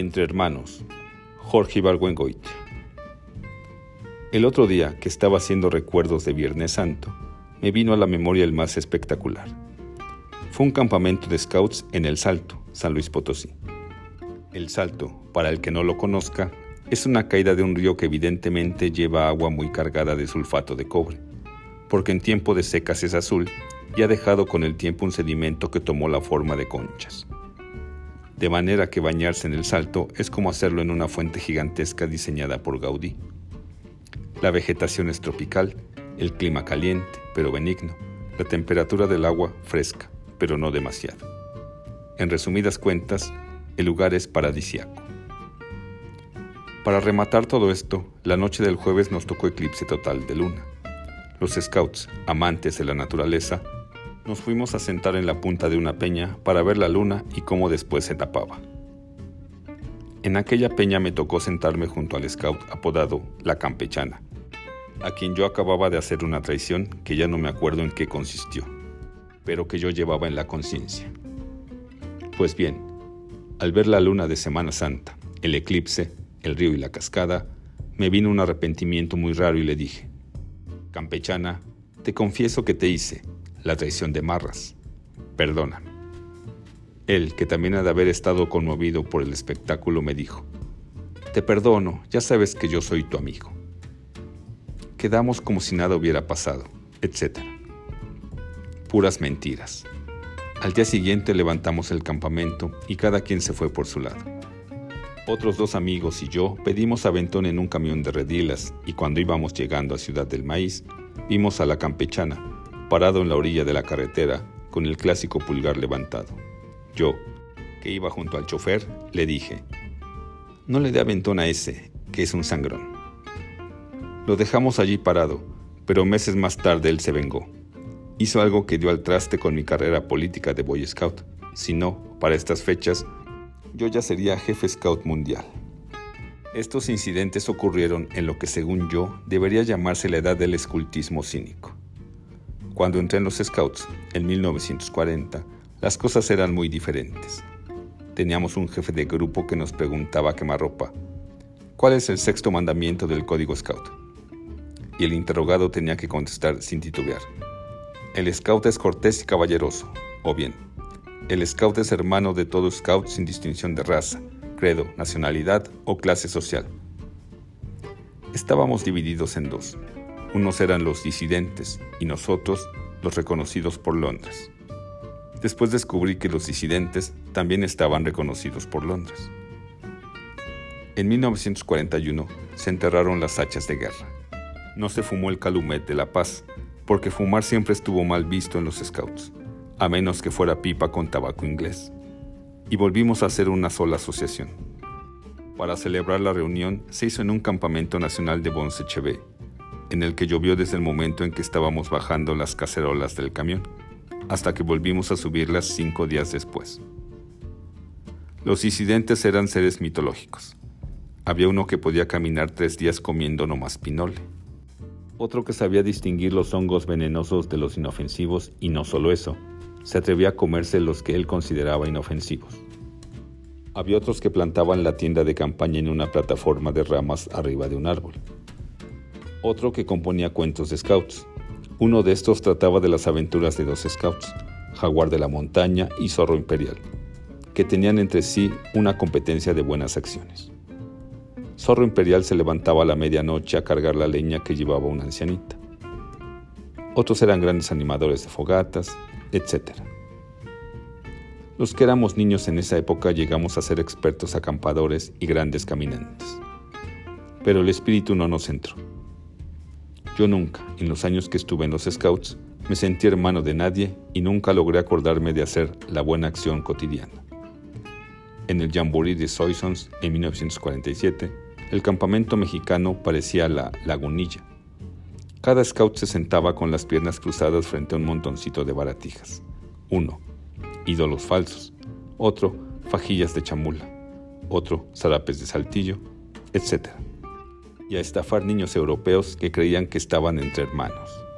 Entre hermanos, Jorge Ibargüengoitia. El otro día que estaba haciendo recuerdos de Viernes Santo, me vino a la memoria el más espectacular. Fue un campamento de scouts en El Salto, San Luis Potosí. El Salto, para el que no lo conozca, es una caída de un río que evidentemente lleva agua muy cargada de sulfato de cobre, porque en tiempo de secas es azul y ha dejado con el tiempo un sedimento que tomó la forma de conchas de manera que bañarse en el salto es como hacerlo en una fuente gigantesca diseñada por Gaudí. La vegetación es tropical, el clima caliente, pero benigno, la temperatura del agua fresca, pero no demasiado. En resumidas cuentas, el lugar es paradisiaco. Para rematar todo esto, la noche del jueves nos tocó eclipse total de luna. Los scouts, amantes de la naturaleza, nos fuimos a sentar en la punta de una peña para ver la luna y cómo después se tapaba. En aquella peña me tocó sentarme junto al scout apodado La Campechana, a quien yo acababa de hacer una traición que ya no me acuerdo en qué consistió, pero que yo llevaba en la conciencia. Pues bien, al ver la luna de Semana Santa, el eclipse, el río y la cascada, me vino un arrepentimiento muy raro y le dije, Campechana, te confieso que te hice, la traición de Marras. Perdona. Él, que también ha de haber estado conmovido por el espectáculo, me dijo, Te perdono, ya sabes que yo soy tu amigo. Quedamos como si nada hubiera pasado, etc. Puras mentiras. Al día siguiente levantamos el campamento y cada quien se fue por su lado. Otros dos amigos y yo pedimos aventón en un camión de redilas y cuando íbamos llegando a Ciudad del Maíz, vimos a la campechana, parado en la orilla de la carretera con el clásico pulgar levantado. Yo, que iba junto al chofer, le dije, no le dé aventón a ese, que es un sangrón. Lo dejamos allí parado, pero meses más tarde él se vengó. Hizo algo que dio al traste con mi carrera política de Boy Scout. Si no, para estas fechas, yo ya sería jefe Scout mundial. Estos incidentes ocurrieron en lo que según yo debería llamarse la edad del escultismo cínico. Cuando entré en los Scouts, en 1940, las cosas eran muy diferentes. Teníamos un jefe de grupo que nos preguntaba a quemarropa, ¿cuál es el sexto mandamiento del código Scout? Y el interrogado tenía que contestar sin titubear. El Scout es cortés y caballeroso, o bien, el Scout es hermano de todo Scout sin distinción de raza, credo, nacionalidad o clase social. Estábamos divididos en dos. Unos eran los disidentes y nosotros los reconocidos por Londres. Después descubrí que los disidentes también estaban reconocidos por Londres. En 1941 se enterraron las hachas de guerra. No se fumó el calumet de la paz, porque fumar siempre estuvo mal visto en los scouts, a menos que fuera pipa con tabaco inglés. Y volvimos a hacer una sola asociación. Para celebrar la reunión se hizo en un campamento nacional de Bonsechevé, en el que llovió desde el momento en que estábamos bajando las cacerolas del camión, hasta que volvimos a subirlas cinco días después. Los incidentes eran seres mitológicos. Había uno que podía caminar tres días comiendo nomás pinole. Otro que sabía distinguir los hongos venenosos de los inofensivos y no solo eso, se atrevía a comerse los que él consideraba inofensivos. Había otros que plantaban la tienda de campaña en una plataforma de ramas arriba de un árbol otro que componía cuentos de scouts. Uno de estos trataba de las aventuras de dos scouts, Jaguar de la Montaña y Zorro Imperial, que tenían entre sí una competencia de buenas acciones. Zorro Imperial se levantaba a la medianoche a cargar la leña que llevaba una ancianita. Otros eran grandes animadores de fogatas, etc. Los que éramos niños en esa época llegamos a ser expertos acampadores y grandes caminantes. Pero el espíritu no nos entró yo nunca, en los años que estuve en los Scouts, me sentí hermano de nadie y nunca logré acordarme de hacer la buena acción cotidiana. En el Jamboree de Soissons, en 1947, el campamento mexicano parecía la lagunilla. Cada scout se sentaba con las piernas cruzadas frente a un montoncito de baratijas. Uno, ídolos falsos. Otro, fajillas de chamula. Otro, zarapes de saltillo, etc y a estafar niños europeos que creían que estaban entre hermanos.